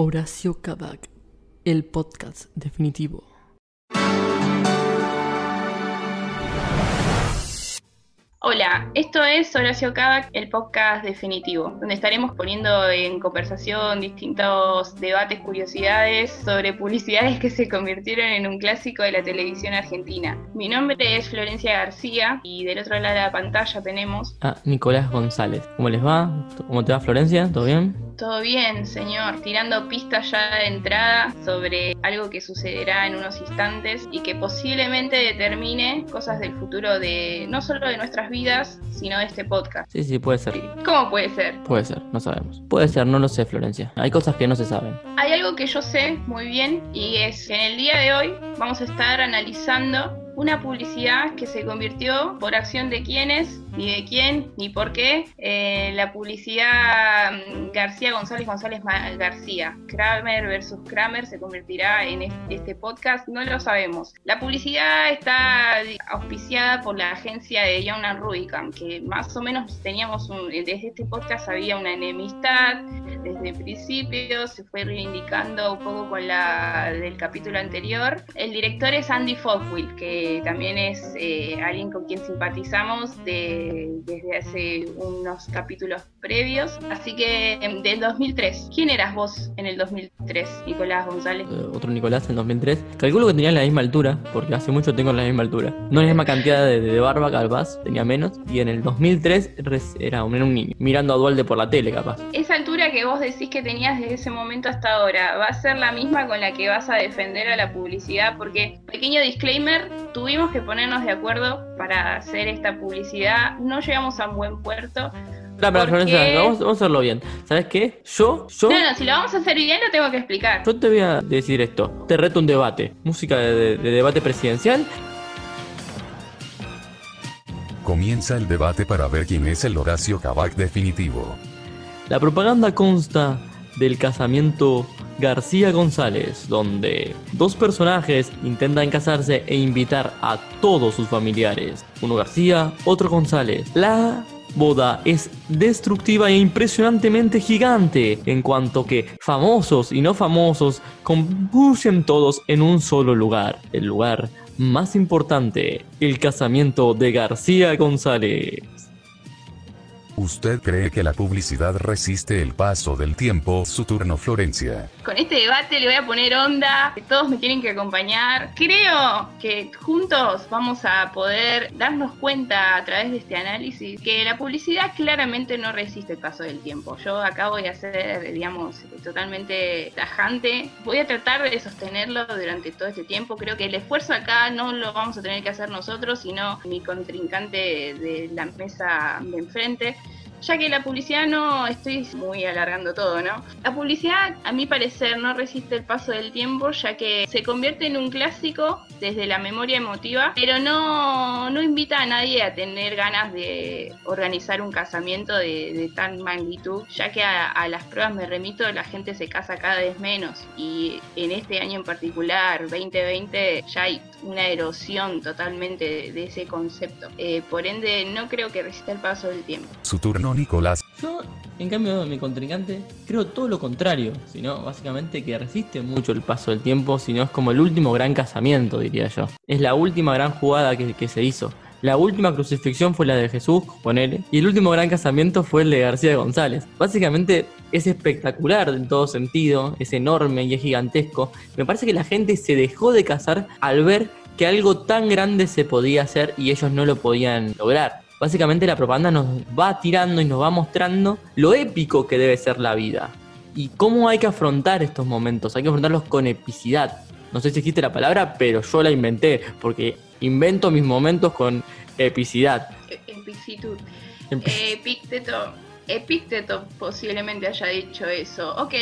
Horacio Kabak, el podcast definitivo. Hola, esto es Horacio Kavak, el podcast definitivo, donde estaremos poniendo en conversación distintos debates, curiosidades sobre publicidades que se convirtieron en un clásico de la televisión argentina. Mi nombre es Florencia García y del otro lado de la pantalla tenemos a Nicolás González. ¿Cómo les va? ¿Cómo te va Florencia? ¿Todo bien? Todo bien, señor, tirando pistas ya de entrada sobre algo que sucederá en unos instantes y que posiblemente determine cosas del futuro de no solo de nuestras vidas, sino de este podcast. Sí, sí, puede ser. ¿Cómo puede ser? Puede ser, no sabemos. Puede ser, no lo sé, Florencia. Hay cosas que no se saben. Hay algo que yo sé muy bien y es que en el día de hoy vamos a estar analizando una publicidad que se convirtió por acción de quiénes, ni de quién, ni por qué. Eh, la publicidad mm, García González González García, Kramer versus Kramer se convertirá en este podcast, no lo sabemos. La publicidad está auspiciada por la agencia de John Rubicam, que más o menos teníamos un, desde este podcast había una enemistad desde el principio, se fue reivindicando un poco con la del capítulo anterior. El director es Andy Fogwill, que también es eh, alguien con quien simpatizamos desde hace unos capítulos previos. Así que em, del 2003, ¿quién eras vos en el 2003, Nicolás González? Eh, otro Nicolás en 2003. Calculo que tenía la misma altura, porque hace mucho tengo la misma altura. No la misma cantidad de, de barba, capaz, tenía menos. Y en el 2003 era un, un niño, mirando a Dualde por la tele, capaz. Esa altura que vos decís que tenías desde ese momento hasta ahora, ¿va a ser la misma con la que vas a defender a la publicidad? Porque, pequeño disclaimer, tuvimos que ponernos de acuerdo para hacer esta publicidad. No llegamos a un buen puerto. No, pero vamos, a hacerlo bien. ¿Sabes qué? Yo, yo. No, no, si lo vamos a hacer bien, lo tengo que explicar. Yo te voy a decir esto. Te reto un debate. Música de, debate presidencial. Comienza el debate para ver quién es el Horacio Cabac definitivo. La propaganda consta del casamiento García González, donde dos personajes intentan casarse e invitar a todos sus familiares. Uno García, otro González. La boda es destructiva e impresionantemente gigante, en cuanto que famosos y no famosos convergen todos en un solo lugar, el lugar más importante, el casamiento de García González. ¿Usted cree que la publicidad resiste el paso del tiempo? Su turno, Florencia. Con este debate le voy a poner onda, que todos me tienen que acompañar. Creo que juntos vamos a poder darnos cuenta a través de este análisis que la publicidad claramente no resiste el paso del tiempo. Yo acá voy a ser, digamos, totalmente tajante. Voy a tratar de sostenerlo durante todo este tiempo. Creo que el esfuerzo acá no lo vamos a tener que hacer nosotros, sino mi contrincante de la mesa de enfrente ya que la publicidad no, estoy muy alargando todo, ¿no? La publicidad, a mi parecer, no resiste el paso del tiempo, ya que se convierte en un clásico desde la memoria emotiva, pero no, no invita a nadie a tener ganas de organizar un casamiento de, de tan magnitud, ya que a, las pruebas me remito, la gente se casa cada vez menos y en este año en particular, 2020, ya hay una erosión totalmente de, ese concepto. Eh, por ende, no creo que resista el paso del tiempo. Su turno, Nicolás. Yo, en cambio, mi contrincante, creo todo lo contrario, sino básicamente que resiste mucho el paso del tiempo, sino es como el último gran casamiento, diría yo. Es la última gran jugada que, se hizo. La última crucifixión fue la de Jesús, ponele, y el último gran casamiento fue el de García González. Básicamente es espectacular en todo sentido, es enorme y es gigantesco. Me parece que la gente se dejó de casar al ver que algo tan grande se podía hacer y ellos no lo podían lograr. Básicamente la propaganda nos va tirando y nos va mostrando lo épico que debe ser la vida y cómo hay que afrontar estos momentos, hay que afrontarlos con epicidad. No sé si existe la palabra, pero yo la inventé porque invento mis momentos con epicidad. E-, epicitud. Epicteto, Epicteto posiblemente haya dicho eso. Ok,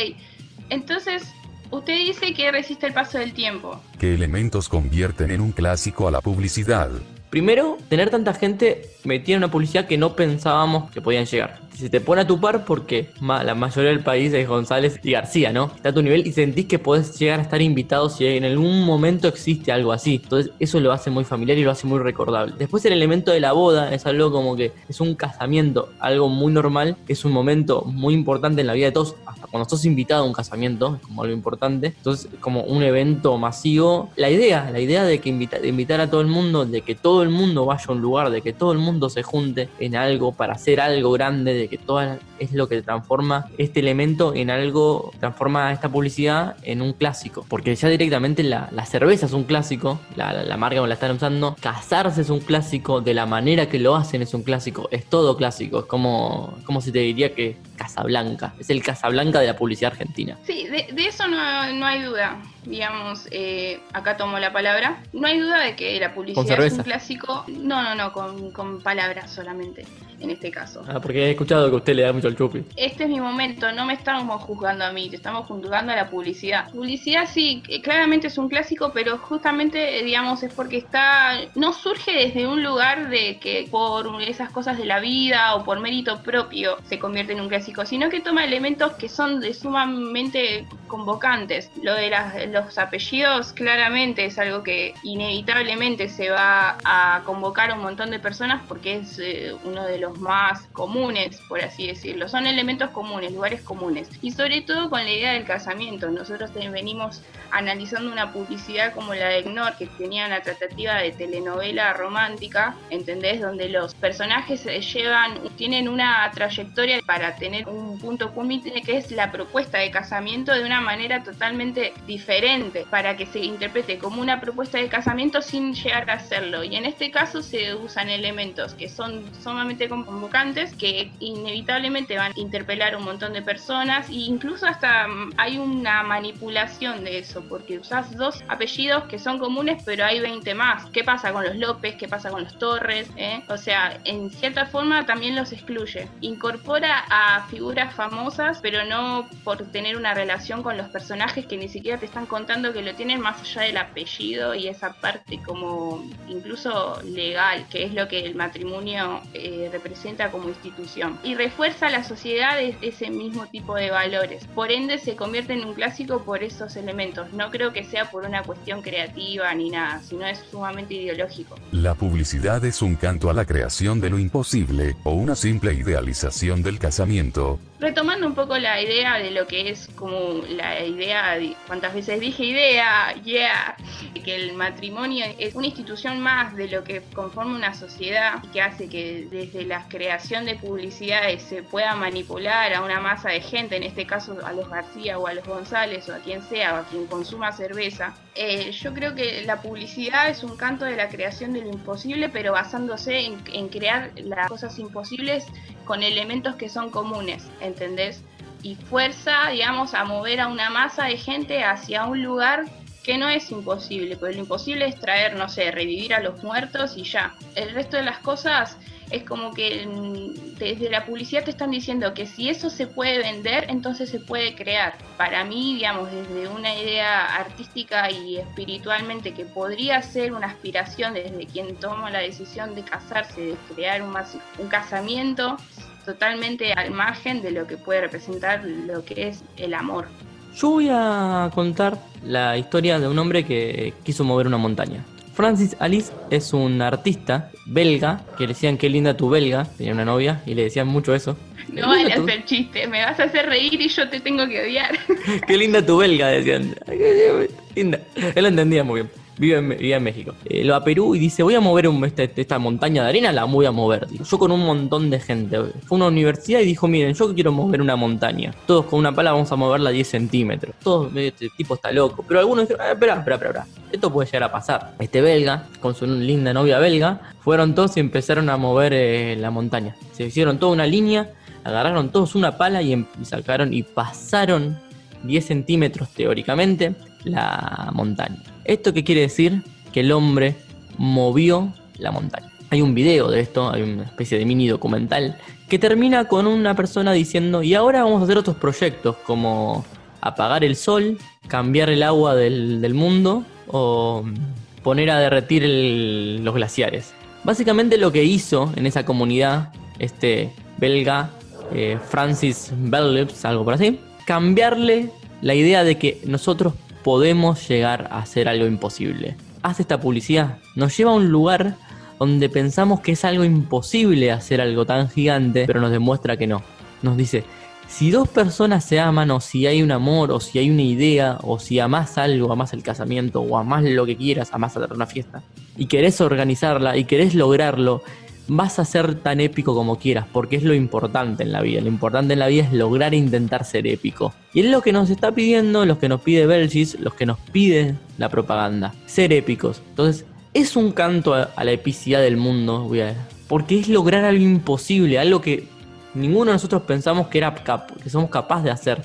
entonces usted dice que resiste el paso del tiempo. ¿Qué elementos convierten en un clásico a la publicidad? Primero, tener tanta gente metida en una publicidad que no pensábamos que podían llegar. Se te pone a tu par porque la mayoría del país es González y García, ¿no? Está a tu nivel y sentís que podés llegar a estar invitado si en algún momento existe algo así. Entonces eso lo hace muy familiar y lo hace muy recordable. Después el elemento de la boda es algo como que es un casamiento, algo muy normal, es un momento muy importante en la vida de todos, hasta cuando sos invitado a un casamiento, es como algo importante. Entonces como un evento masivo. La idea, la idea de que de invitar a todo el mundo, de que todo el mundo vaya a un lugar, de que todo el mundo se junte en algo para hacer algo grande, de que todo es lo que transforma este elemento en algo, transforma esta publicidad en un clásico. Porque ya directamente la, cerveza es un clásico, la, la marca como la están usando, casarse es un clásico, de la manera que lo hacen es un clásico, es todo clásico, es como, como si te diría que Casablanca, es el Casablanca de la publicidad argentina. Sí, de, eso no, no hay duda digamos, eh, acá tomo la palabra. No hay duda de que la publicidad es un clásico. No, no, no, con, con palabras solamente en este caso. Ah, porque he escuchado que usted le da mucho al chupi. Este es mi momento, no me estamos juzgando a mí, te estamos juzgando a la publicidad. Publicidad sí, claramente es un clásico, pero justamente, digamos, es porque está, no surge desde un lugar de que por esas cosas de la vida o por mérito propio se convierte en un clásico, sino que toma elementos que son de sumamente convocantes. Lo de los apellidos claramente es algo que inevitablemente se va a convocar a un montón de personas porque es eh, uno de los más comunes, por así decirlo. Son elementos comunes, lugares comunes. Y sobre todo con la idea del casamiento. Nosotros venimos analizando una publicidad como la de Ignor, que tenía una tratativa de telenovela romántica, ¿entendés? Donde los personajes llevan, tienen una trayectoria para tener un punto culmine que es la propuesta de casamiento de una manera totalmente diferente, para que se interprete como una propuesta de casamiento sin llegar a hacerlo. Y en este caso se usan elementos que son sumamente convocantes que inevitablemente van a interpelar un montón de personas e incluso hasta mm, hay una manipulación de eso porque usas dos apellidos que son comunes pero hay 20 más. ¿Qué pasa con los López? ¿Qué pasa con los Torres? ¿Eh? O sea, en cierta forma también los excluye. Incorpora a figuras famosas pero no por tener una relación con los personajes que ni siquiera te están contando que lo tienen más allá del apellido y esa parte como incluso legal, que es lo que el matrimonio eh, representa como institución y refuerza la sociedad de ese mismo tipo de valores. Por ende se convierte en un clásico por esos elementos. No creo que sea por una cuestión creativa ni nada, sino es sumamente ideológico. La publicidad es un canto a la creación de lo imposible o una simple idealización del casamiento. Retomando un poco la idea de lo que es como la idea, de, cuántas veces dije idea, yeah, que el matrimonio es una institución más de lo que conforma una sociedad y que hace que desde la creación de publicidades se pueda manipular a una masa de gente, en este caso a los García o a los González o a quien sea o a quien consuma cerveza. Eh, yo creo que la publicidad es un canto de la creación de lo imposible, pero basándose en, en crear las cosas imposibles con elementos que son comunes, ¿entendés? Y fuerza, digamos, a mover a una masa de gente hacia un lugar que no es imposible, porque lo imposible es traer, no sé, revivir a los muertos y ya. El resto de las cosas es como que mm, desde la publicidad te están diciendo que si eso se puede vender, entonces se puede crear. Para mí, digamos, desde una idea artística y espiritualmente que podría ser una aspiración desde quien toma la decisión de casarse, de crear un, un casamiento totalmente al margen de lo que puede representar lo que es el amor. Yo voy a contar la historia de un hombre que quiso mover una montaña. Francis Alice es un artista belga que le decían qué linda tu belga, tenía una novia y le decían mucho eso. No vale hacer chiste, me vas a hacer reír y yo te tengo que odiar. qué linda tu belga, decían. Linda. Él lo entendía muy bien vive en, México. Eh, lo va a Perú y dice, voy a mover este, esta montaña de arena, la voy a mover. yo con un montón de gente. Fue a una universidad y dijo, miren, yo quiero mover una montaña. Todos con una pala vamos a moverla 10 centímetros. Todos, este tipo está loco. Pero algunos dijeron, ah, espera, espera, espera, Esto puede llegar a pasar. Este belga, con su linda novia belga, fueron todos y empezaron a mover eh, la montaña. Se hicieron toda una línea, agarraron todos una pala y, em, y sacaron y pasaron 10 centímetros teóricamente la montaña. ¿Esto qué quiere decir? Que el hombre movió la montaña. Hay un video de esto, hay una especie de mini documental que termina con una persona diciendo, y ahora vamos a hacer otros proyectos como apagar el sol, cambiar el agua del, mundo o poner a derretir los glaciares. Básicamente lo que hizo en esa comunidad este belga eh, Francis Bellips, algo por así, cambiarle la idea de que nosotros podemos llegar a hacer algo imposible. Hace esta publicidad, nos lleva a un lugar donde pensamos que es algo imposible hacer algo tan gigante, pero nos demuestra que no. Nos dice, si dos personas se aman o si hay un amor o si hay una idea o si amas algo, amas el casamiento o amas lo que quieras, amas hacer una fiesta y querés organizarla y querés lograrlo, vas a ser tan épico como quieras porque es lo importante en la vida. Lo importante en la vida es lograr intentar ser épico. Y es lo que nos está pidiendo, los que nos pide Belgis, los que nos pide la propaganda, ser épicos. Entonces, es un canto a, la epicidad del mundo, porque es lograr algo imposible, algo que ninguno de nosotros pensamos que, era que somos capaces de hacer.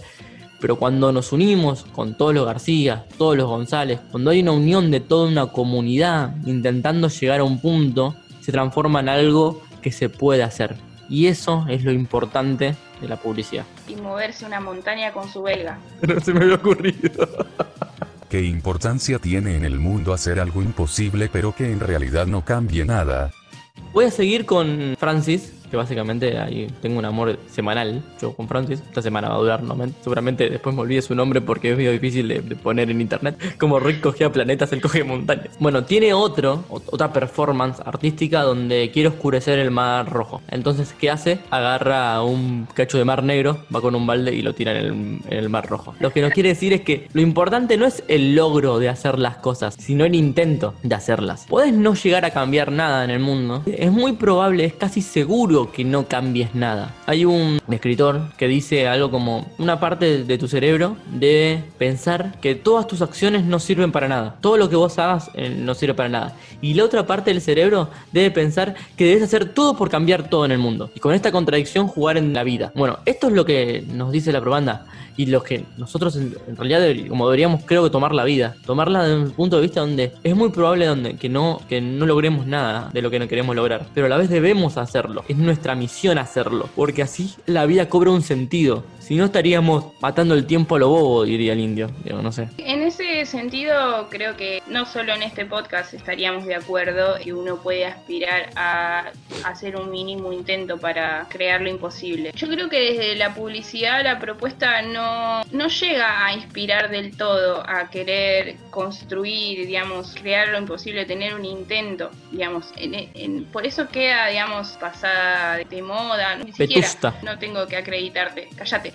Pero cuando nos unimos con todos los García, todos los González, cuando hay una unión de toda una comunidad intentando llegar a un punto, se transforma en algo que se puede hacer. Y eso es lo importante de la publicidad. Y moverse una montaña con su belga. No se me había ocurrido. ¿Qué importancia tiene en el mundo hacer algo imposible pero que en realidad no cambie nada? Voy a seguir con Francis, que básicamente ahí tengo un amor semanal, yo con Francis, esta semana va a durar, ¿no? seguramente después me olvide su nombre porque es medio difícil de, poner en internet, como Rick cogía planetas, él coge montañas. Bueno, tiene otro, otra performance artística donde quiere oscurecer el mar rojo. Entonces, ¿qué hace? Agarra un cacho de mar negro, va con un balde y lo tira en el, mar rojo. Lo que nos quiere decir es que lo importante no es el logro de hacer las cosas, sino el intento de hacerlas. Puedes no llegar a cambiar nada en el mundo. Es muy probable, es casi seguro que no cambies nada. Hay un escritor que dice algo como una parte de tu cerebro debe pensar que todas tus acciones no sirven para nada. Todo lo que vos hagas eh, no sirve para nada. Y la otra parte del cerebro debe pensar que debes hacer todo por cambiar todo en el mundo. Y con esta contradicción jugar en la vida. Bueno, esto es lo que nos dice la probanda y lo que nosotros en, realidad como deberíamos creo que tomar la vida, tomarla desde un punto de vista donde es muy probable donde que no que no logremos nada de lo que no queremos lograr, pero a la vez debemos hacerlo, misión hacerlo, porque así la vida cobra un sentido. Si no estaríamos matando el tiempo a lo bobo, diría el indio, no sé. En ese sentido, creo que no solo en este podcast estaríamos de acuerdo y uno puede aspirar a hacer un mínimo intento para crear lo imposible. Yo creo que desde la publicidad la propuesta no no, llega a inspirar del todo a querer construir, digamos, crear lo imposible, tener un intento, digamos. por eso queda, digamos, pasada de moda. Ni siquiera, no tengo que acreditarte, cállate.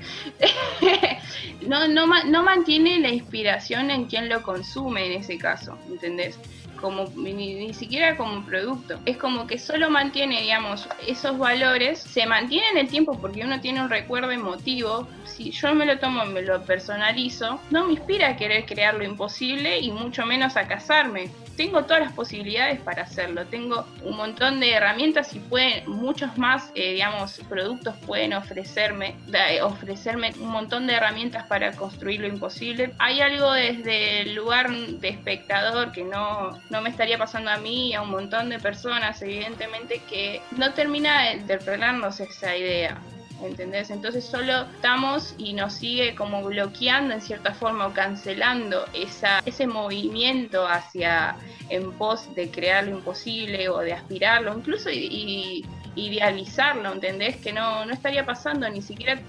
no, no, no mantiene la inspiración en quien lo consume en ese caso, ¿entendés? como ni, siquiera como producto. Es como que solo mantiene, digamos, esos valores, se mantiene en el tiempo porque uno tiene un recuerdo emotivo. Si yo me lo tomo, me lo personalizo, no me inspira a querer crear lo imposible y mucho menos a casarme tengo todas las posibilidades para hacerlo. Tengo un montón de herramientas y pueden, muchos más, eh, digamos, productos pueden ofrecerme, ofrecerme un montón de herramientas para construir lo imposible. Hay algo desde el lugar de espectador que no, no me estaría pasando a mí y a un montón de personas, evidentemente, que no termina de interpretarnos esa idea. ¿Entendés? Entonces solo estamos y nos sigue como bloqueando en cierta forma o cancelando esa, ese movimiento hacia en pos de crear lo imposible o de aspirarlo, incluso y, idealizarlo, ¿entendés? Que no, no estaría pasando, ni siquiera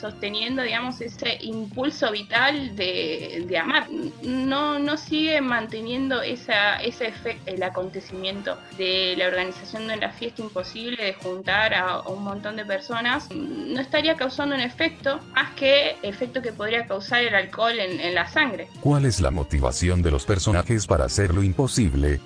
sosteniendo, digamos, ese impulso vital de, de amar. No, no sigue manteniendo esa, ese efecto, el acontecimiento de la organización de la fiesta imposible, de juntar a, un montón de personas, no estaría causando un efecto más que el efecto que podría causar el alcohol en, en la sangre. ¿Cuál es la motivación de los personajes para hacer lo imposible?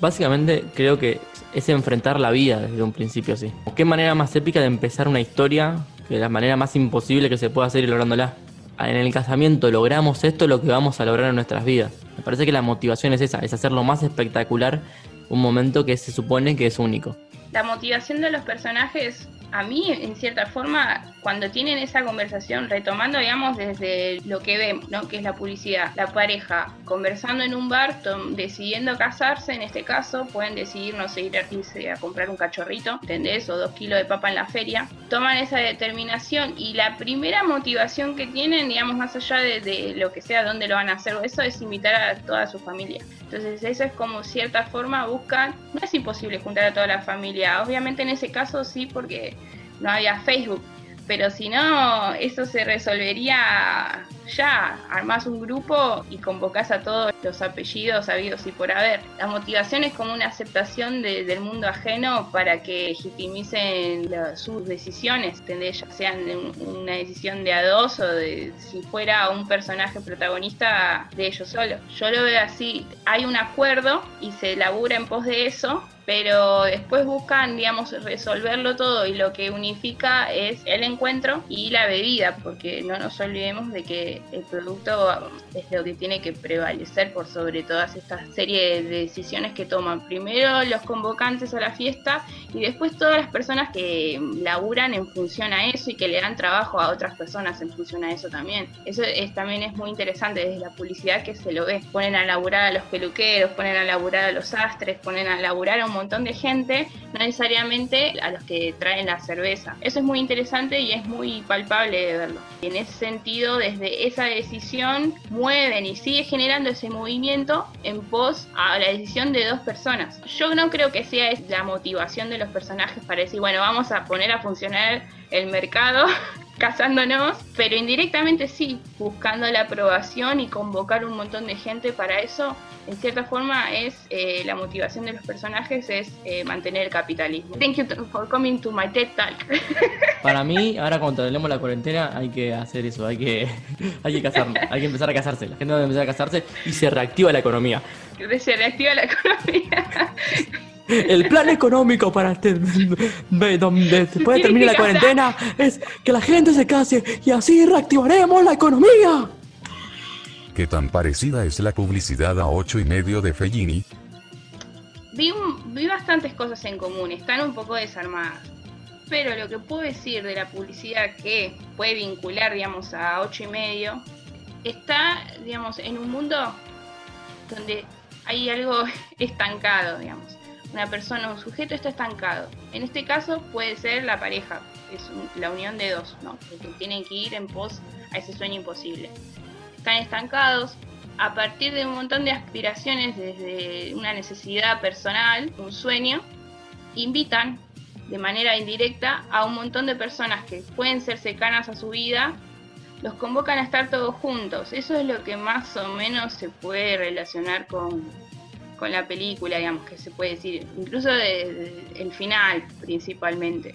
Básicamente creo que es enfrentar la vida desde un principio así. ¿Qué manera más épica de empezar una historia que la manera más imposible que se puede hacer y lográndola. En el casamiento logramos esto, lo que vamos a lograr en nuestras vidas. Me parece que la motivación es esa, es hacer lo más espectacular un momento que se supone que es único. La motivación de los personajes a mí, en cierta forma, cuando tienen esa conversación, retomando, digamos, desde lo que vemos, ¿no? Que es la publicidad, la pareja conversando en un bar, decidiendo casarse, en este caso, pueden decidir, no sé, a, irse a comprar un cachorrito, ¿entendés? O dos kilos de papa en la feria. Toman esa determinación y la primera motivación que tienen, digamos, más allá de, de lo que sea, dónde lo van a hacer, eso es invitar a toda su familia. Entonces, eso es como cierta forma buscan, no es imposible juntar a toda la familia, obviamente en ese caso sí, porque no había Facebook, pero si no, eso se resolvería ya. Armás un grupo y convocás a todos los apellidos habidos y por haber. La motivación es como una aceptación del mundo ajeno para que legitimicen sus decisiones, ya sean una decisión de a dos o de si fuera un personaje protagonista de ellos solos. Yo lo veo así, hay un acuerdo y se labura en pos de eso, pero después buscan, digamos, resolverlo todo y lo que unifica es el encuentro y la bebida, porque no nos olvidemos de que el producto es lo que tiene que prevalecer por sobre todas estas series de decisiones que toman. Primero los convocantes a la fiesta y después todas las personas que laburan en función a eso y que le dan trabajo a otras personas en función a eso también. Eso es, también es muy interesante desde la publicidad que se lo ve. Ponen a laburar a los peluqueros, ponen a laburar a los astres, ponen a laburar a un montón de gente, no necesariamente a los que traen la cerveza. Eso es muy interesante y es muy palpable de verlo. Y en ese sentido, desde esa decisión, mueven y sigue generando ese movimiento en pos a la decisión de dos personas. Yo no creo que sea la motivación de los personajes para decir, bueno, vamos a poner a funcionar el mercado casándonos, pero indirectamente sí, buscando la aprobación y convocar un montón de gente para eso, en cierta forma es eh, la motivación de los personajes es eh, mantener el capitalismo. Thank you for coming to my TED Talk. Para mí, ahora cuando tenemos la cuarentena, hay que hacer eso, hay que, hay que casarnos, hay que empezar a casarse, la gente debe empezar a casarse y se reactiva la economía. Se reactiva la economía. El plan económico para este, donde después de terminar la cuarentena es que la gente se case y así reactivaremos la economía. ¿Qué tan parecida es la publicidad a 8 y medio de Fellini? Vi, vi bastantes cosas en común, están un poco desarmadas. Pero lo que puedo decir de la publicidad que puede vincular, digamos, a 8 y medio, está, digamos, en un mundo donde hay algo estancado, digamos una persona o un sujeto está estancado. En este caso puede ser la pareja, es la unión de dos, ¿no? que tienen que ir en pos a ese sueño imposible. Están estancados a partir de un montón de aspiraciones desde una necesidad personal, un sueño, invitan de manera indirecta a un montón de personas que pueden ser cercanas a su vida, los convocan a estar todos juntos. Eso es lo que más o menos se puede relacionar con, con la película, digamos, que se puede decir, incluso el final principalmente.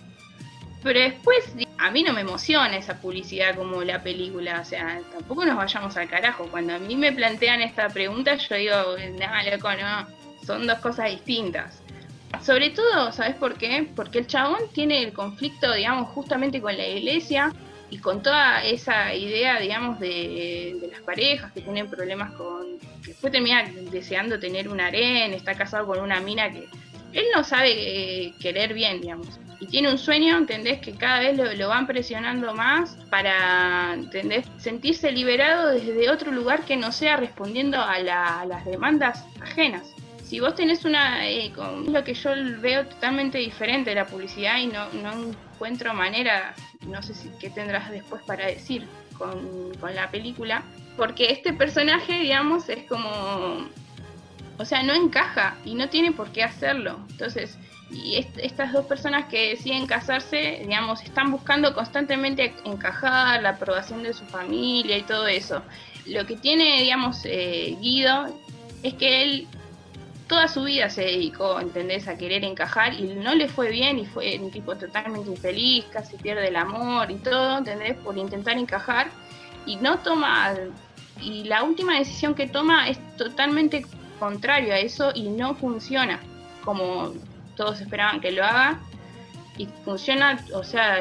Pero después, a mí no me emociona esa publicidad como la película, o sea, tampoco nos vayamos al carajo. Cuando a mí me plantean esta pregunta, yo digo, no, loco, no, son dos cosas distintas. Sobre todo, ¿sabes por qué? Porque el chabón tiene el conflicto, digamos, justamente con la iglesia y con toda esa idea, digamos, de, de las parejas que tienen problemas con después termina deseando tener un harén, está casado con una mina que él no sabe eh, querer bien, digamos. Y tiene un sueño, ¿entendés? Que cada vez lo, van presionando más para, ¿entendés? Sentirse liberado desde otro lugar que no sea respondiendo a, las demandas ajenas. Si vos tenés una, eh, con lo que yo veo totalmente diferente de la publicidad y no, no encuentro manera, no sé si qué tendrás después para decir con, con la película, porque este personaje, digamos, es como, o sea, no encaja y no tiene por qué hacerlo. Entonces, y estas dos personas que deciden casarse, digamos, están buscando constantemente encajar, la aprobación de su familia y todo eso. Lo que tiene, digamos, eh, Guido es que él toda su vida se dedicó, ¿entendés?, a querer encajar y no le fue bien y fue un tipo totalmente infeliz, casi pierde el amor y todo, ¿entendés?, por intentar encajar y no toma y la última decisión que toma es totalmente contrario a eso y no funciona como todos esperaban que lo haga y funciona, o sea,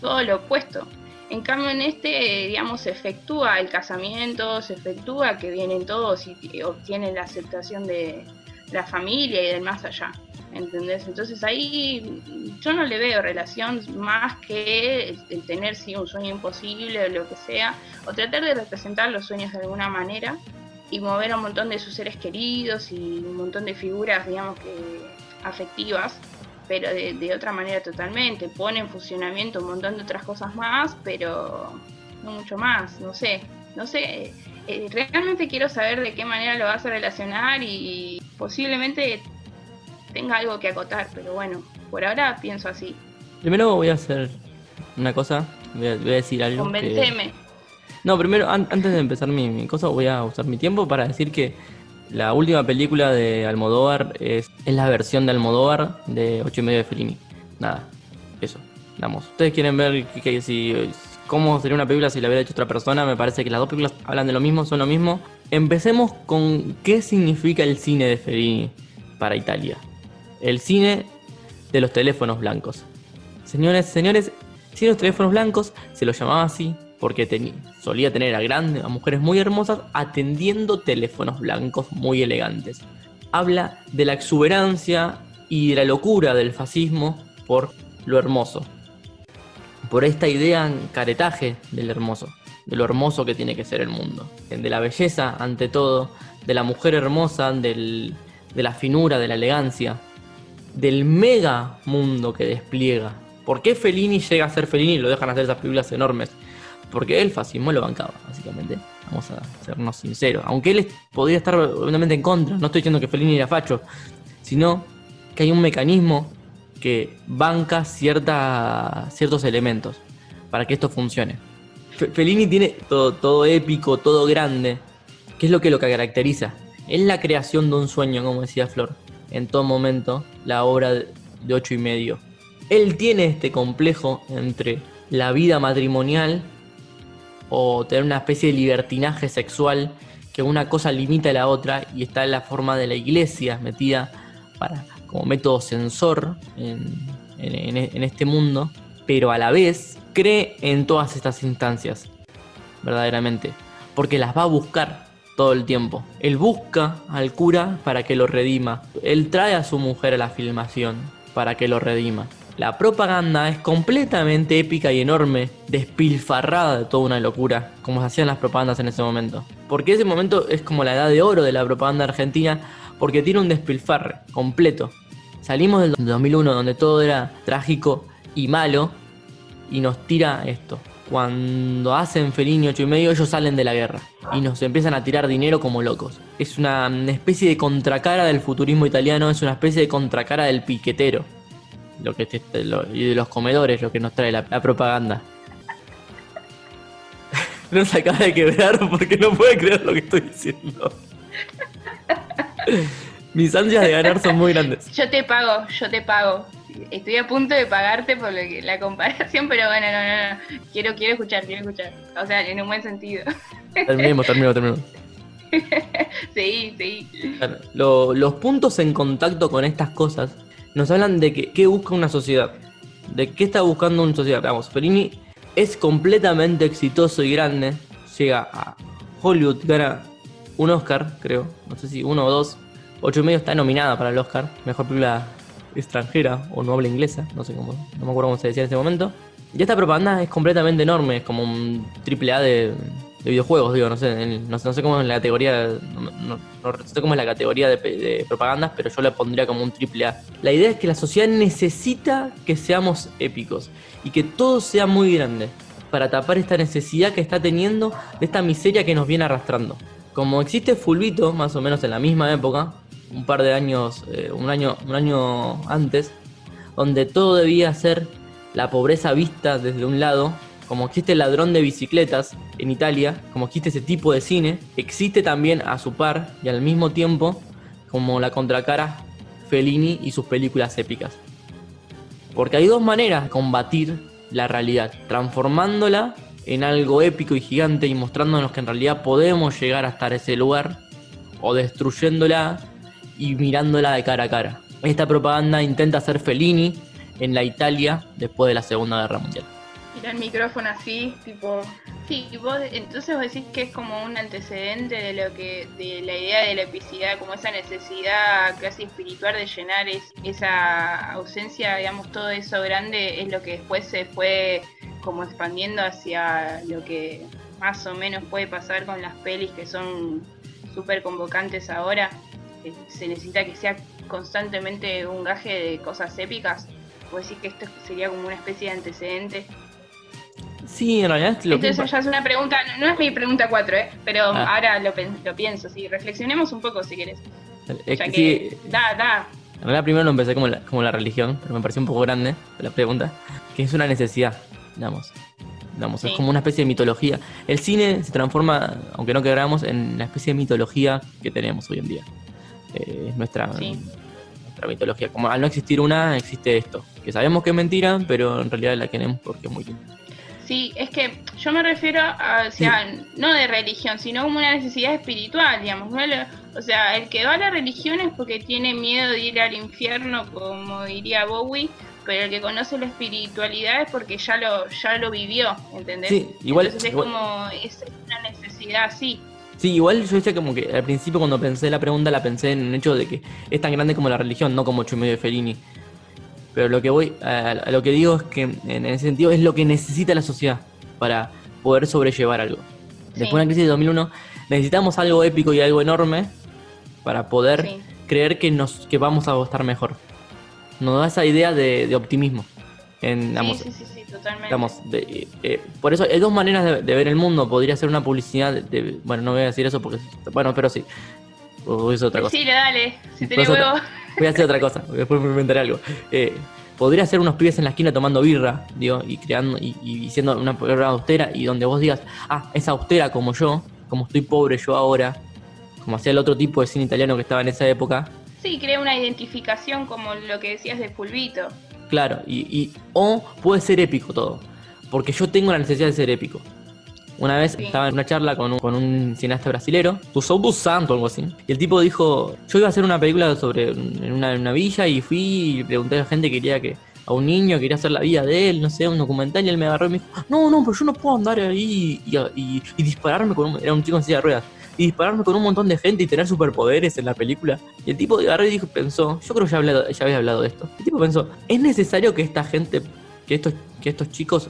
todo lo opuesto. En cambio en este, digamos, se efectúa el casamiento, se efectúa que vienen todos y obtienen la aceptación de la familia y del más allá. ¿entendés? Entonces ahí yo no le veo relación más que el, tener sí un sueño imposible o lo que sea, o tratar de representar los sueños de alguna manera y mover a un montón de sus seres queridos y un montón de figuras, digamos que afectivas, pero de, otra manera totalmente. Pone en funcionamiento un montón de otras cosas más, pero no mucho más, no sé. No sé, eh, realmente quiero saber de qué manera lo vas a relacionar y posiblemente tenga algo que acotar, pero bueno, por ahora pienso así. Primero voy a hacer una cosa, voy a, voy a decir algo. que- Convenceme. No, primero, an- antes de empezar mi, mi cosa, voy a usar mi tiempo para decir que la última película de Almodóvar es, la versión de Almodóvar de 8 y medio de Fellini. Nada, eso, vamos. Ustedes quieren ver si, cómo sería una película si la hubiera hecho otra persona, me parece que las dos películas hablan de lo mismo, son lo mismo. Empecemos con qué significa el cine de Fellini para Italia. El cine de los teléfonos blancos. Señores, señores, de los teléfonos blancos se lo llamaba así porque solía tener a grandes, a mujeres muy hermosas atendiendo teléfonos blancos muy elegantes. Habla de la exuberancia y de la locura del fascismo por lo hermoso. Por esta idea en caretaje del hermoso, de lo hermoso que tiene que ser el mundo, de la belleza ante todo, de la mujer hermosa, del- de la finura, de la elegancia, del mega mundo que despliega. ¿Por qué Fellini llega a ser Fellini y lo dejan hacer esas películas enormes? Porque el fascismo lo bancaba, básicamente. Vamos a sernos sinceros. Aunque él podría estar obviamente en contra, no estoy diciendo que Fellini era facho, sino que hay un mecanismo que banca cierta, ciertos elementos para que esto funcione. Fe- Fellini tiene todo, todo épico, todo grande, que es lo que lo caracteriza. Es la creación de un sueño, como decía Flor, en todo momento, la obra de ocho y medio. Él tiene este complejo entre la vida matrimonial o tener una especie de libertinaje sexual que una cosa limita a la otra y está en la forma de la iglesia metida como método censor en, en- en- en este mundo, pero a la vez cree en todas estas instancias, verdaderamente, porque las va a buscar todo el tiempo. Él busca al cura para que lo redima, él trae a su mujer a la filmación para que lo redima. La propaganda es completamente épica y enorme, despilfarrada de toda una locura, como se hacían las propagandas en ese momento. Porque ese momento es como la edad de oro de la propaganda argentina, porque tiene un despilfarre completo. Salimos del 2001, donde todo era trágico y malo, y nos tira esto. Cuando hacen Fellini 8 y medio, ellos salen de la guerra y nos empiezan a tirar dinero como locos. Es una especie de contracara del futurismo italiano, es una especie de contracara del piquetero lo que te- lo- y de los comedores, lo que nos trae la, la propaganda. no se acaba de quebrar porque no puede creer lo que estoy diciendo. Mis ansias de ganar son muy grandes. Yo te pago, yo te pago. Estoy a punto de pagarte por lo que, la comparación, pero bueno, no, no, no. Quiero, quiero escuchar, quiero escuchar. O sea, en un buen sentido. Terminemos, terminemos, terminemos. sí, sí. Lo- los puntos en contacto con estas cosas nos hablan de que, qué busca una sociedad, de qué está buscando una sociedad. Vamos, Fellini es completamente exitoso y grande, llega a Hollywood, gana un Oscar, creo, no sé si uno o dos. Ocho y medio está nominada para el Oscar, mejor película extranjera o no habla inglesa, no sé cómo, no me acuerdo cómo se decía en ese momento. Y esta propaganda es completamente enorme, es como un triple A de, de videojuegos, digo, no sé, en- no, no sé cómo es la categoría, no, no- sé cómo es la categoría de, de propagandas, pero yo la pondría como un triple A. La idea es que la sociedad necesita que seamos épicos y que todo sea muy grande para tapar esta necesidad que está teniendo de esta miseria que nos viene arrastrando. Como existe Fulvito, más o menos en la misma época, un par de años, eh, un año, un año antes, donde todo debía ser la pobreza vista desde un lado, como existe el ladrón de bicicletas en Italia, como existe ese tipo de cine, existe también a su par y al mismo tiempo como la contracara Fellini y sus películas épicas. Porque hay dos maneras de combatir la realidad, transformándola en algo épico y gigante y mostrándonos que en realidad podemos llegar hasta ese lugar, o destruyéndola y mirándola de cara a cara. Esta propaganda intenta hacer Fellini en la Italia después de la Segunda Guerra Mundial. Mira el micrófono así, tipo. Sí, vos, entonces vos decís que es como un antecedente de lo que, de la idea de la epicidad, como esa necesidad casi espiritual de llenar es- esa ausencia, digamos, todo eso grande es lo que después se fue como expandiendo hacia lo que más o menos puede pasar con las pelis que son súper convocantes ahora. que Se necesita que sea constantemente un gaje de cosas épicas. Vos decís que esto sería como una especie de antecedente. Sí, en realidad es lo que... Entonces ya es una pregunta, no es mi pregunta 4, ¿eh? pero Ah. ahora lo, lo pienso, sí, reflexionemos un poco si querés. es Ya que que, sí, da, da, En realidad primero lo empecé como la, como la religión, pero me pareció un poco grande la pregunta, que es una necesidad. digamos. digamos Es Sí. como una especie de mitología. El cine se transforma, aunque no queramos, en la especie de mitología que tenemos hoy en día. Eh, es nuestra, Sí. nuestra mitología. Como al no existir una, existe esto. Que sabemos que es mentira, pero en realidad la queremos porque es muy linda. Sí, es que yo me refiero a, o sea, no de religión, sino como una necesidad espiritual, digamos. O sea, el que va a la religión es porque tiene miedo de ir al infierno, como diría Bowie, pero el que conoce la espiritualidad es porque ya lo, ya lo vivió, ¿entendés? Sí, igual- Entonces es igual- como, es una necesidad así. Sí, igual yo decía como que al principio cuando pensé la pregunta la pensé en el hecho de que es tan grande como la religión, no como ocho y medio de Fellini. Pero lo que voy, a, a lo que digo es que en ese sentido es lo que necesita la sociedad para poder sobrellevar algo. Después de la crisis de 2001 necesitamos algo épico y algo enorme para poder Sí. creer que nos que vamos a estar mejor. Nos da esa idea de, de optimismo. En, digamos, sí, sí, sí, sí, totalmente. Digamos, de- eh, por eso hay dos maneras de, de ver el mundo. Podría ser una publicidad de, bueno, no voy a decir eso porque, bueno, pero sí. O es otra cosa. Sí, dale, si tenés es otra- huevo. Voy a hacer otra cosa. Después me inventaré algo. Eh, podría ser unos pibes en la esquina tomando birra, digo, y creando y, y diciendo una palabra austera y donde vos digas, ah, es austera como yo, como estoy pobre yo ahora, como hacía el otro tipo de cine italiano que estaba en esa época. Sí, crea una identificación como lo que decías de Fulvito. Claro, y, y- o puede ser épico todo, porque yo tengo la necesidad de ser épico. Una vez Sí. estaba en una charla con un, con un cineasta brasilero, Gustavo dos Santo o algo así, y el tipo dijo, yo iba a hacer una película sobre en una, en una villa y fui y pregunté a la gente que quería que a un niño quería hacer la vida de él, no sé, un documental y él me agarró y me dijo, no, no, pero yo no puedo andar ahí y, y- y dispararme con un, era un chico en silla de ruedas, y dispararme con un montón de gente y tener superpoderes en la película. Y el tipo agarró y dijo, pensó, yo creo que ya, hablado, ya había hablado de esto. El tipo pensó, ¿es necesario que esta gente, que estos, que estos chicos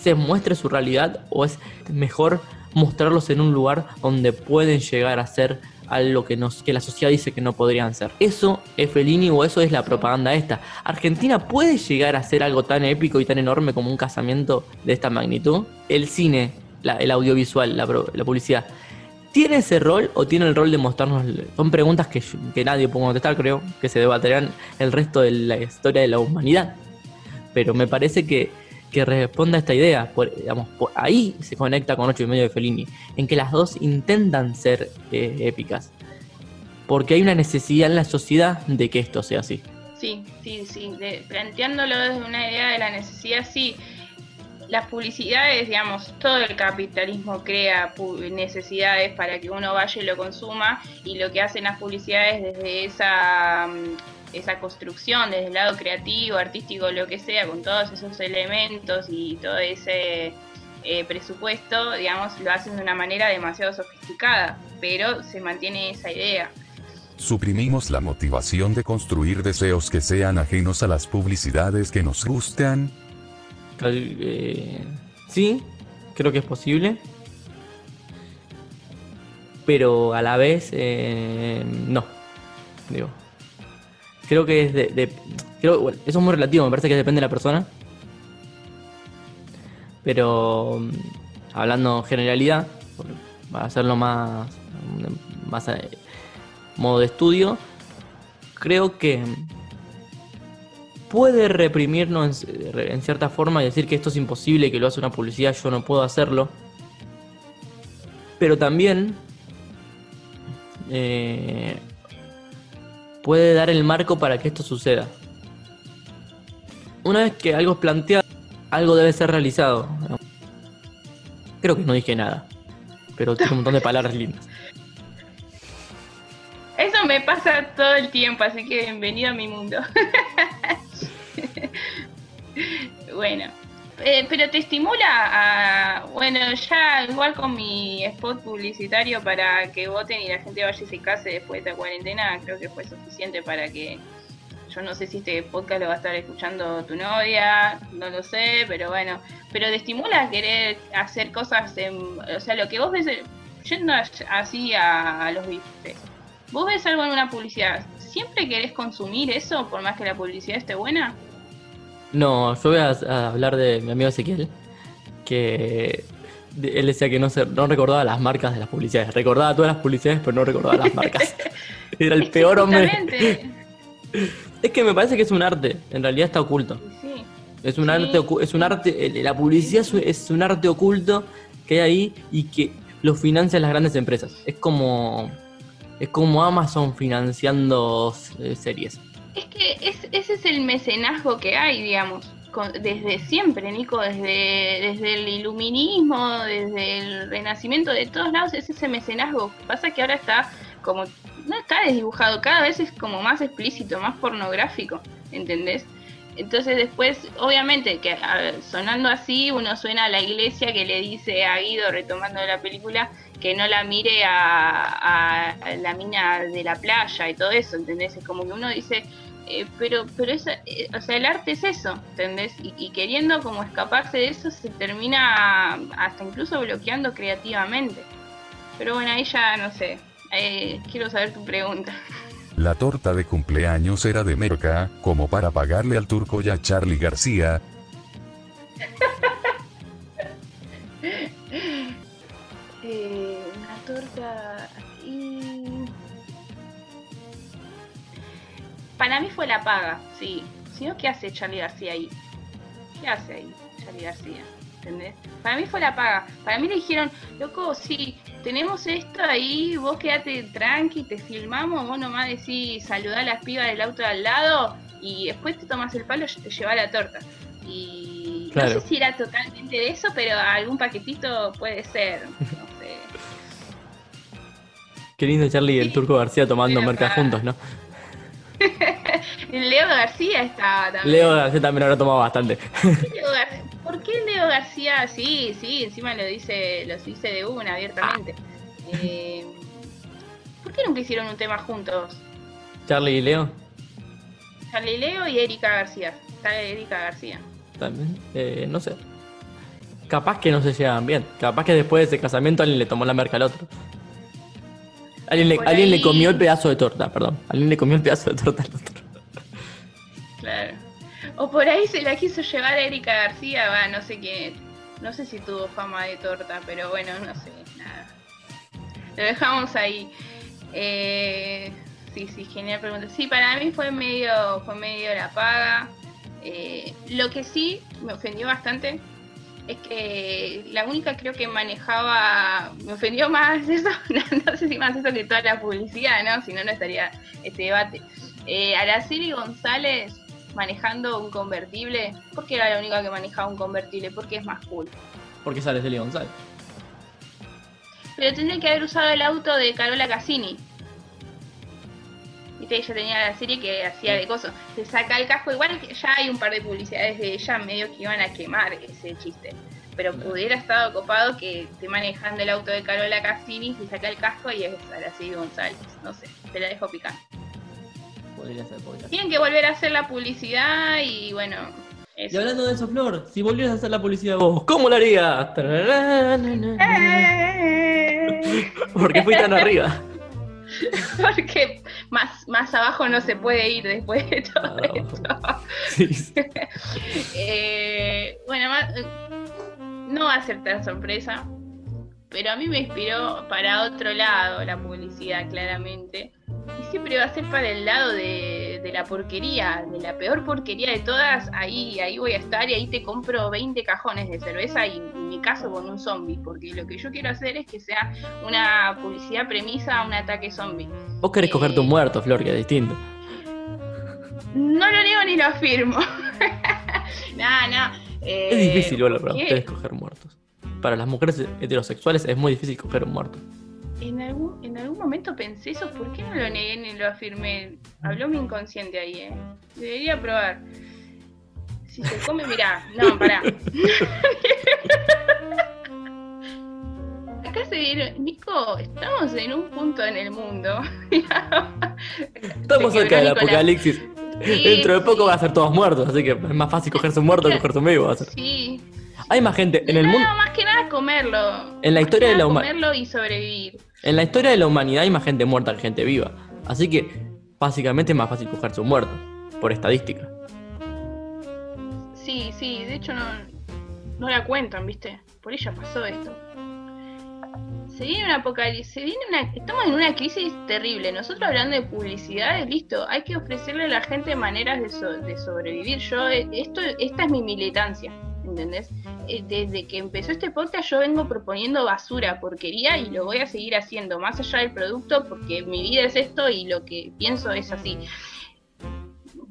se muestre su realidad o es mejor mostrarlos en un lugar donde pueden llegar a ser algo que, nos, que la sociedad dice que no podrían ser? Eso es Fellini o eso es la propaganda esta. ¿Argentina puede llegar a ser algo tan épico y tan enorme como un casamiento de esta magnitud? El cine, el audiovisual, la, publicidad. ¿Tiene ese rol o tiene el rol de mostrarnos? Son preguntas que, que nadie puede contestar, creo, que se debatirán el resto de la historia de la humanidad. Pero me parece que, que responde a esta idea. Por, digamos, por ahí se conecta con 8 y medio de Fellini, en que las dos intentan ser eh, épicas. Porque hay una necesidad en la sociedad de que esto sea así. Sí, sí, sí. de- planteándolo desde una idea de la necesidad, sí. Las publicidades, digamos, todo el capitalismo crea necesidades para que uno vaya y lo consuma y lo que hacen las publicidades desde esa, mm, esa construcción, desde el lado creativo, artístico, lo que sea, con todos esos elementos y todo ese eh, presupuesto, digamos, lo hacen de una manera demasiado sofisticada, pero se mantiene esa idea. Suprimimos la motivación de construir deseos que sean ajenos a las publicidades que nos gustan. Eh, sí, creo que es posible. Pero a la vez, eh, no. Digo. Creo que es de. creo, bueno, eso es muy relativo, me parece que depende de la persona. Pero mm, hablando generalidad, para hacerlo más, más a modo de estudio, creo que puede reprimirnos en, en cierta forma y decir que esto es imposible, que lo hace una publicidad, yo no puedo hacerlo. Pero también eh, puede dar el marco para que esto suceda. Una vez que algo es planteado, algo debe ser realizado. Creo que no dije nada, pero tiene un montón de palabras lindas. Eso me pasa todo el tiempo, así que bienvenido a mi mundo. bueno, eh, pero te estimula a, bueno, ya igual con mi spot publicitario para que voten y la gente vaya y se case después de esta cuarentena, creo que fue suficiente para que, yo no sé si este podcast lo va a estar escuchando tu novia, no lo sé, pero bueno, pero te estimula a querer hacer cosas, en, o sea, lo que vos ves, yendo así a, a los bifes. Vos ves algo en una publicidad, ¿siempre querés consumir eso por más que la publicidad esté buena? No, yo voy a, a hablar de mi amigo Ezequiel, que él decía que no, se, no recordaba las marcas de las publicidades. Recordaba todas las publicidades, pero no recordaba las marcas. Era el Es que peor hombre. Es que me parece que es un arte, en realidad está oculto. sí. Es un Sí. arte, es un arte, eh, la publicidad es un- es un arte oculto que hay ahí y que lo financian las grandes empresas. Es como, es como Amazon financiando eh, series. Es que es- ese es el mecenazgo que hay, digamos, con- desde siempre, Nico, desde, desde el iluminismo, desde el renacimiento, de todos lados es ese mecenazgo. Pasa que ahora está como, no está desdibujado, cada vez es como más explícito, más pornográfico, ¿entendés? Entonces después, obviamente, que sonando así, uno suena a la iglesia que le dice a Guido, retomando la película, que no la mire a la mina de la playa y todo eso, ¿entendés? Es como que uno dice, eh, pero, pero eso, eh, o sea, el arte es eso, ¿entendés? Y, y queriendo como escaparse de eso se termina hasta incluso bloqueando creativamente. Pero bueno, ahí ya no sé. Eh, quiero saber tu pregunta. La torta de cumpleaños era de merca, como para pagarle al turco y a Charlie García. Eh, una torta y... Para mí fue la paga, sí. Si no, ¿qué hace Charlie García ahí? ¿Qué hace ahí Charlie García? ¿Entendés? Para mí fue la paga. Para mí le dijeron, loco, sí, tenemos esto ahí, vos quedate tranqui, te filmamos, vos nomás decís saludá a las pibas del auto de al lado y después te tomas el palo y te lleva la torta. Y Claro. no sé si era totalmente de eso, pero algún paquetito puede ser. No sé. Qué lindo Charlie y el Turco García tomando merca para- juntos, ¿no? Leo García estaba también. Leo García también habrá tomado bastante. ¿Por qué Leo García? Sí, sí, encima lo dice, lo dice de una abiertamente. Eh, ¿Por qué nunca hicieron un tema juntos? Charlie y Leo Charlie Leo y Erika García. Está Erika García. también. eh, no sé. Capaz que no se llevan bien. Capaz que después de ese casamiento alguien le tomó la merca al otro. Alguien le, alguien le comió el pedazo de torta, perdón. Alguien le comió el pedazo de torta al otro. Claro. O por ahí se la quiso llevar a Erika García, va, no sé qué. No sé si tuvo fama de torta, pero bueno, no sé, nada. Lo dejamos ahí. Eh, sí, sí, genial pregunta. Sí, para mí fue medio, fue medio la paga. Eh, lo que sí me ofendió bastante es que la única creo que manejaba, me ofendió más eso, no, sé si más eso que toda la publicidad, ¿no? Si no, no estaría este debate. Eh, Araceli González manejando un convertible, ¿por qué era la única que manejaba un convertible? Porque es más cool. Porque sale Celia González. Pero tendría que haber usado el auto de Carola Cassini. Viste, ella tenía la serie que hacía de cosas. Se saca el casco, igual que ya hay un par de publicidades de ella medio que iban a quemar ese chiste. Pero pudiera estado copado que esté manejando el auto de Carola Cassini, se saca el casco y es Araceli González. No sé, te la dejo picar. Podría ser, podría ser. Tienen que volver a hacer la publicidad y bueno. Y hablando de eso, Flor, si volvieras a hacer la publicidad vos, ¿cómo lo harías? ¿Por qué fui tan arriba? Porque más, más abajo no se puede ir después de todo Ah, esto. Sí, sí. Eh, bueno, más- no va a ser tan sorpresa, pero a mí me inspiró para otro lado la publicidad, claramente. Y siempre va a ser para el lado de, de la porquería, de la peor porquería de todas. Ahí, ahí voy a estar y ahí te compro 20 cajones de cerveza y en mi caso con un zombie, porque lo que yo quiero hacer es que sea una publicidad premisa a un ataque zombie. Vos querés cogerte un Eh. muerto, Flor, que es distinto. No lo niego ni lo afirmo. no, no. eh, Es difícil, bueno, para ¿qué? ustedes coger muertos. Para las mujeres heterosexuales es muy difícil coger un muerto. En algún, en algún momento pensé eso, ¿por qué no lo negué ni lo afirmé? Habló mi inconsciente ahí, ¿eh? Debería probar. Si se come, mirá, no, pará. Acá se vieron, Nico, estamos en un punto en el mundo. Estamos cerca del apocalipsis. Sí, Dentro de poco sí. van a ser todos muertos, así que es más fácil cogerse un muerto que cogerse un vivo. va a ser. Sí. Hay más gente en el no, mundo. más que nada comerlo. En la Más historia que de la nada huma- comerlo y sobrevivir. En la historia de la humanidad hay más gente muerta que gente viva. Así que básicamente es más fácil cogerse un muerto, por estadística. Sí, sí, de hecho no, no la cuentan, ¿viste? Por ella pasó esto. se viene una apocalipsis, se viene una, estamos en una crisis terrible. Nosotros hablando de publicidad, listo, hay que ofrecerle a la gente maneras de, de sobrevivir. Yo, eh, esto, esta es mi militancia, ¿entendés? Eh, desde que empezó este podcast yo vengo proponiendo basura, porquería y lo voy a seguir haciendo, más allá del producto, porque mi vida es esto y lo que pienso es así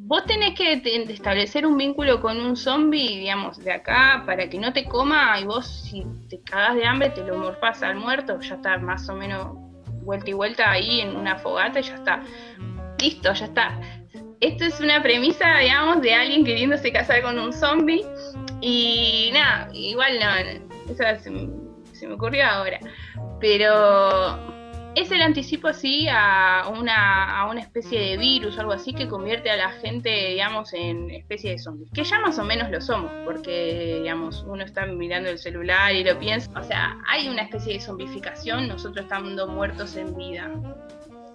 vos tenés que establecer un vínculo con un zombie, digamos, de acá, para que no te coma y vos si te cagas de hambre te lo morfás al muerto, ya está más o menos vuelta y vuelta ahí en una fogata y ya está. Listo, ya está. Esto es una premisa, digamos, de alguien queriéndose casar con un zombie y nada, igual no, eso se, se me ocurrió ahora. Pero es el anticipo así a una, a una especie de virus o algo así que convierte a la gente, digamos, en especie de zombies. Que ya más o menos lo somos, porque, digamos, uno está mirando el celular y lo piensa. O sea, hay una especie de zombificación, nosotros estando muertos en vida.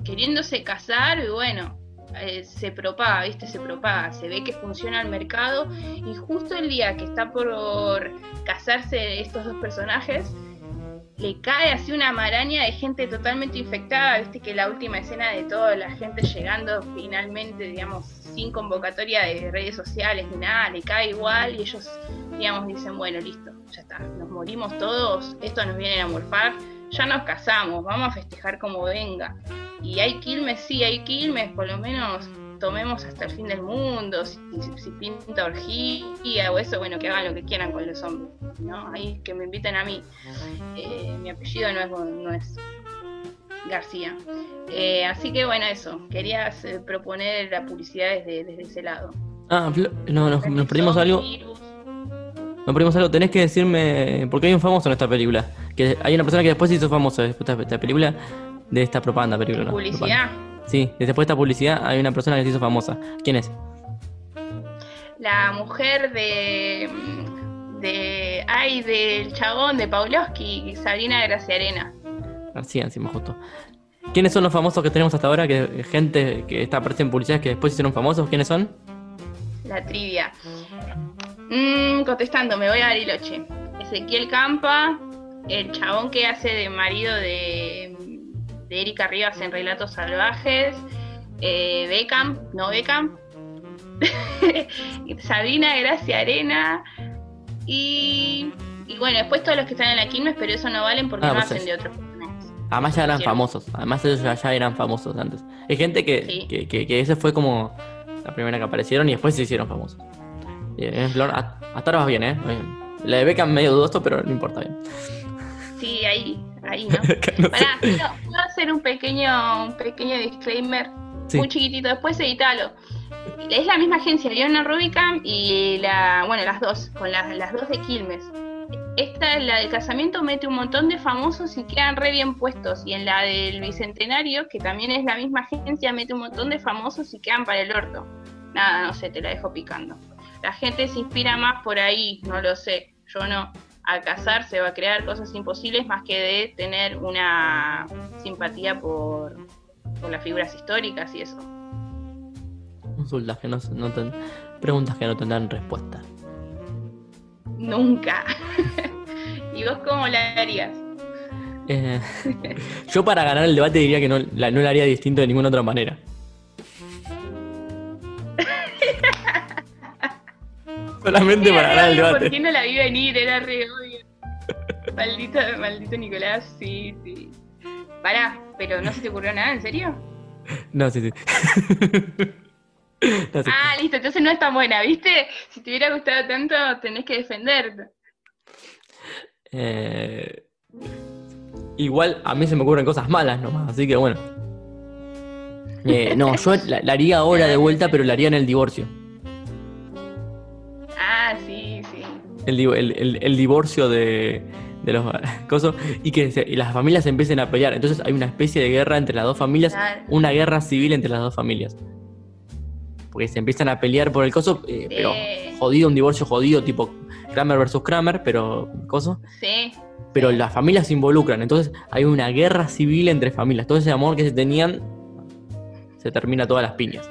Queriéndose casar, y bueno, eh, se propaga, ¿viste? Se propaga, se ve que funciona el mercado y justo el día que está por casarse estos dos personajes, le cae así una maraña de gente totalmente infectada, viste que la última escena de toda la gente llegando finalmente, digamos, sin convocatoria de redes sociales ni nada, le cae igual y ellos, digamos, dicen, bueno, listo, ya está, nos morimos todos, esto nos viene a morfar, ya nos casamos, vamos a festejar como venga. Y hay quilmes, sí, hay quilmes, por lo menos tomemos hasta el fin del mundo, si, pinta orgía o eso, bueno, que hagan lo que quieran con los hombres, ¿no? Ahí que me inviten a mí. Eh, mi apellido no es, no es García. Eh, así que bueno, eso, querías eh, proponer la publicidad desde, desde ese lado. Ah, no, nos, perdimos algo. Nos perdimos algo, tenés que decirme, porque hay un famoso en esta película, que hay una persona que después hizo famoso de esta película, de esta propaganda película. ¿Publicidad? Sí, después de esta publicidad hay una persona que se hizo famosa. ¿Quién es? La mujer de. de. ay, del chabón de Paulowski, Sabrina Graciarena. García, encima justo. ¿Quiénes son los famosos que tenemos hasta ahora? Que gente que está apareciendo en publicidades que después hicieron famosos, ¿quiénes son? La trivia. Mm, contestando, me voy a Bariloche. Ezequiel Campa, el chabón que hace de marido de de Erika Rivas en Relatos Salvajes, eh, Beckham, no Beckham, Sabina Gracia Arena. Y, y, bueno, después todos los que están en la Quilmes, pero eso no valen porque ah, no pues hacen de otros Además ya eran famosos, además ellos ya, eran famosos antes. Hay gente que, que, que, ese fue como la primera que aparecieron y después se hicieron famosos. Hasta ahora vas bien, ¿eh? La de Beckham medio dudoso, pero no importa bien. Sí, ahí, ahí, ¿no? Pará, puedo hacer un pequeño, un pequeño disclaimer, muy chiquitito, después editalo. Es la misma agencia, Leona Rubicam y la, bueno, las dos, con las, las dos de Quilmes. Esta, la del casamiento, mete un montón de famosos y quedan re bien puestos. Y en la del bicentenario, que también es la misma agencia, mete un montón de famosos y quedan para el orto. Nada, no sé, te la dejo picando. La gente se inspira más por ahí, no lo sé, yo no al casarse va a crear cosas imposibles más que de tener una simpatía por, las figuras históricas y eso. Consultas que no, no preguntas que no tendrán respuesta. Nunca. ¿Y vos cómo la harías? Eh, yo para ganar el debate diría que no la, no la haría distinto de ninguna otra manera. Solamente para ganar el debate. ¿Por qué no la vi venir? Era re obvio. Maldito, maldito Nicolás, sí, sí. Pará, pero no se te ocurrió nada, ¿en serio? No, sí, sí. Ah, listo, entonces no es tan buena, ¿viste? Si te hubiera gustado tanto, tenés que defenderte. Eh, igual a mí se me ocurren cosas malas nomás, así que bueno. Eh, no, yo la haría ahora de vuelta, pero la haría en el divorcio. El, divorcio de, los cosas y que las familias empiecen a pelear. Entonces hay una especie de guerra entre las dos familias, una guerra civil entre las dos familias. Porque se empiezan a pelear por el coso, eh, pero jodido, un divorcio jodido, tipo Kramer versus Kramer, pero coso. Sí. Pero las familias se involucran, entonces hay una guerra civil entre familias. Todo ese amor que se tenían se termina todas las piñas.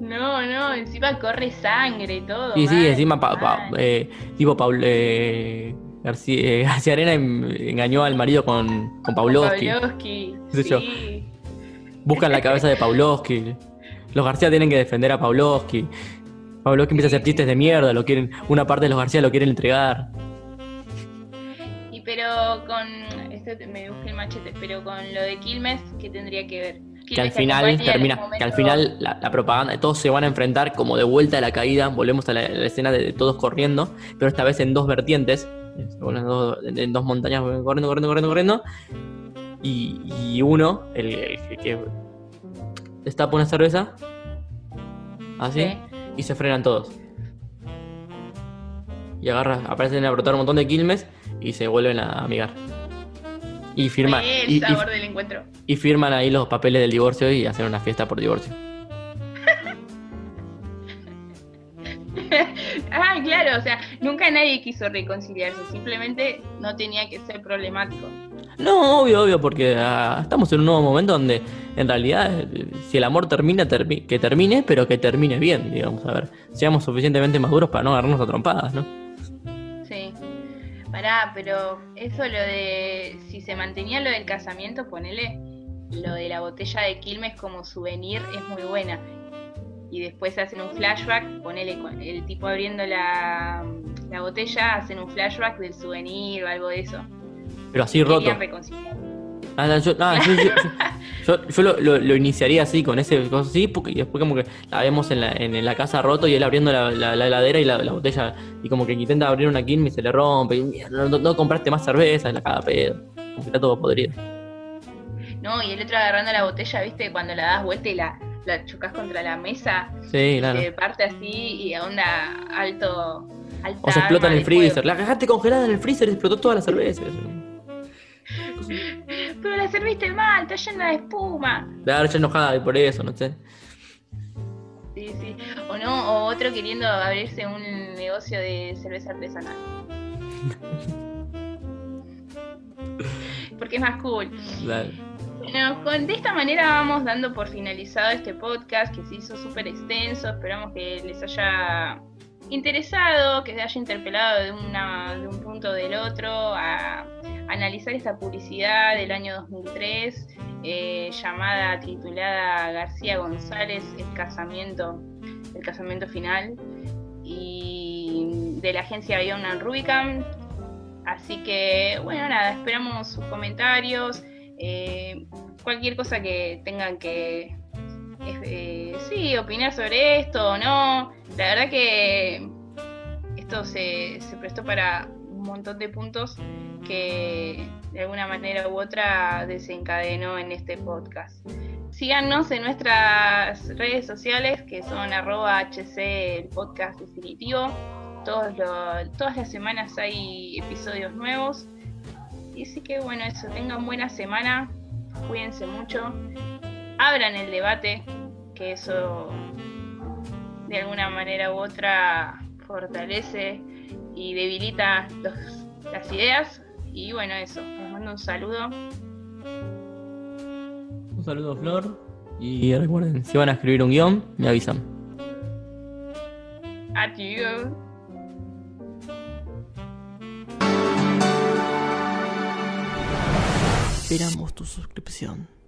No, no, encima corre sangre y todo. Sí, sí, encima, pa, pa, eh, tipo, Paul, eh, García, eh, García Arena en- engañó al marido con, con Pavlovsky. Pavlovsky, ¿Qué sé yo? sí. Buscan la cabeza de Pavlovsky. Los García tienen que defender a Pavlovsky. Pavlovsky empieza a hacer chistes de mierda, lo quieren, una parte de los García lo quieren entregar. Y pero con. Esto me busqué el machete, pero con lo de Quilmes, ¿qué tendría que ver? Que al final termina, que al final la, la propaganda, todos se van a enfrentar como de vuelta a la caída, volvemos a la, escena de, de todos corriendo, pero esta vez en dos vertientes, dos- en, dos montañas corriendo, corriendo, corriendo, corriendo, y, y uno, el, el que destapa una cerveza, así, Sí. y se frenan todos. Y agarra, aparecen a brotar un montón de quilmes y se vuelven a amigar. Y firman, el y, y- sabor del encuentro. y firman ahí los papeles del divorcio y hacen una fiesta por divorcio. ah, claro, o sea, nunca nadie quiso reconciliarse, simplemente no tenía que ser problemático. No, obvio, obvio, porque ah, estamos en un nuevo momento donde en realidad si el amor termina, termi- que termine, pero que termine bien, digamos, a ver, seamos suficientemente maduros para no agarrarnos a trompadas, ¿no? Pará, pero eso lo de. Si se mantenía lo del casamiento, ponele. Lo de la botella de Quilmes como souvenir es muy buena. Y después hacen un flashback, ponele el tipo abriendo la, la botella, hacen un flashback del souvenir o algo de eso. Pero así roto. Reconciliar. Ah, no, yo, yo, yo- yo- yo lo, lo- lo iniciaría así, con ese cosa así, porque, y después como que la vemos en la, en la casa roto y él abriendo la, la- la heladera y la, la botella, y como que intenta abrir una quilme y se le rompe, y no, no compraste más cerveza, la cada pedo, como que está todo podrido. No, y el otro agarrando la botella, ¿viste? Cuando la das vuelta y la, la chocas contra la mesa, Sí, claro. se parte así y a onda alto. Alta O se explota en el freezer. La cagaste congelada en el freezer y explotó toda la cerveza. Pero la serviste mal, está llena de espuma. Claro, ya enojada y por eso, no sé. Sí, sí. O no, o otro queriendo abrirse un negocio de cerveza artesanal. Porque es más cool. Claro. Bueno, con, de esta manera vamos dando por finalizado este podcast que se hizo súper extenso. Esperamos que les haya interesado, que se haya interpelado de, una, de un punto o del otro a analizar esta publicidad del año 2003 eh, llamada, titulada García González, el casamiento, el casamiento final y de la agencia Beyond Rubicam. Así que, bueno, nada, esperamos sus comentarios. eh, cualquier cosa que tengan que, eh, sí, opinar sobre esto o no. La verdad que esto se, se prestó para un montón de puntos que de alguna manera u otra desencadenó en este podcast. Síganos en nuestras redes sociales que son arroba hc el podcast definitivo. Todos lo- todas las semanas hay episodios nuevos. Y sí que bueno, eso, tengan buena semana, cuídense mucho, abran el debate, que eso de alguna manera u otra fortalece y debilita los- las ideas. Y bueno, eso, les mando un saludo. Un saludo, Flor. Y recuerden, si van a escribir un guion, me avisan. Adiós. Esperamos tu suscripción.